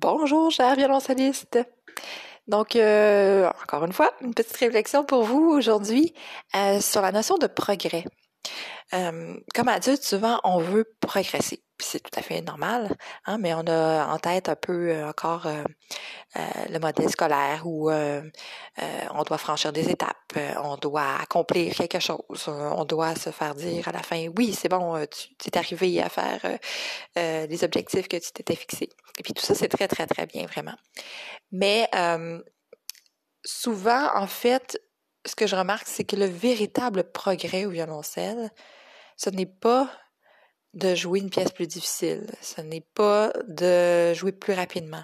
Bonjour, chers violoncellistes. Donc, euh, encore une fois, une petite réflexion pour vous aujourd'hui euh, sur la notion de progrès. Euh, comme adulte, souvent, on veut progresser c'est tout à fait normal, hein, mais on a en tête un peu euh, encore euh, euh, le modèle scolaire où on doit franchir des étapes, on doit accomplir quelque chose, on doit se faire dire à la fin, oui, c'est bon, tu es arrivé à faire les objectifs que tu t'étais fixés. Et puis tout ça, c'est très, très, très bien, vraiment. Mais souvent, en fait, ce que je remarque, c'est que le véritable progrès au violoncelle, ce n'est pas de jouer une pièce plus difficile. Ce n'est pas de jouer plus rapidement.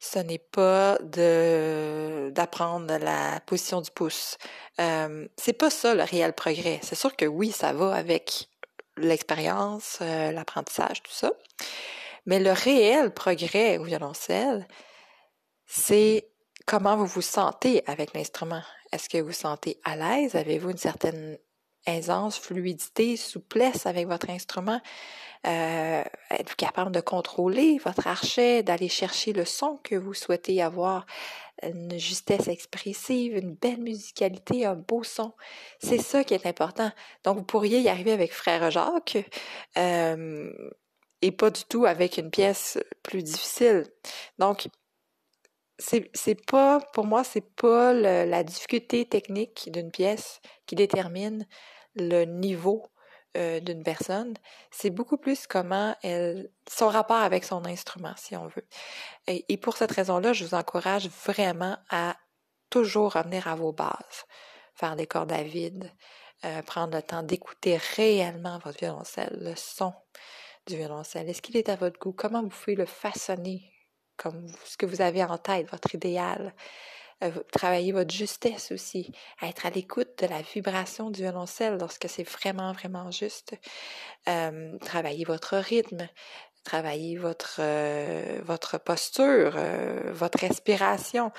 Ce n'est pas de d'apprendre la position du pouce. Euh, c'est pas ça le réel progrès. C'est sûr que oui, ça va avec l'expérience, euh, l'apprentissage, tout ça. Mais le réel progrès au violoncelle, c'est comment vous vous sentez avec l'instrument. Est-ce que vous vous sentez à l'aise? Avez-vous une certaine aisance, fluidité, souplesse avec votre instrument. Euh, êtes-vous capable de contrôler votre archet, d'aller chercher le son que vous souhaitez avoir, une justesse expressive, une belle musicalité, un beau son. C'est ça qui est important. Donc, vous pourriez y arriver avec Frère Jacques euh, et pas du tout avec une pièce plus difficile. Donc, c'est pas, pour moi, c'est pas la difficulté technique d'une pièce qui détermine le niveau euh, d'une personne, c'est beaucoup plus comment elle, son rapport avec son instrument, si on veut. Et, pour cette raison-là, je vous encourage vraiment à toujours revenir à vos bases, faire des cordes à vide, euh, prendre le temps d'écouter réellement votre violoncelle, le son du violoncelle. Est-ce qu'il est à votre goût? Comment vous pouvez le façonner? Comme ce que vous avez en tête, votre idéal? Euh, travailler votre justesse aussi, être à l'écoute de la vibration du violoncelle lorsque c'est vraiment, vraiment juste. Euh, travailler votre rythme, travailler votre, euh, votre posture, votre respiration.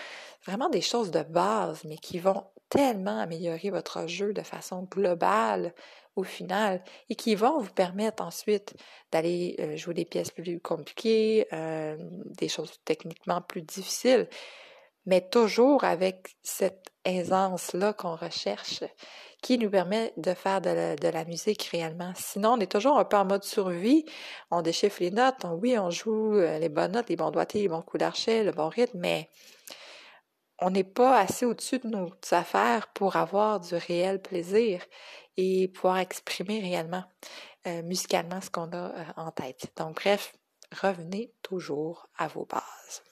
Vraiment des choses de base, mais qui vont tellement améliorer votre jeu de façon globale au final et qui vont vous permettre ensuite d'aller jouer des pièces plus compliquées, des choses techniquement plus difficiles mais toujours avec cette aisance-là qu'on recherche, qui nous permet de faire de la, musique réellement. Sinon, on est toujours un peu en mode survie, on déchiffre les notes, oui, on joue euh, les bonnes notes, les bons doigtés, les bons coups d'archet, le bon rythme, mais on n'est pas assez au-dessus de nos affaires pour avoir du réel plaisir et pouvoir exprimer réellement euh, musicalement ce qu'on a euh, en tête. Donc, bref, revenez toujours à vos bases.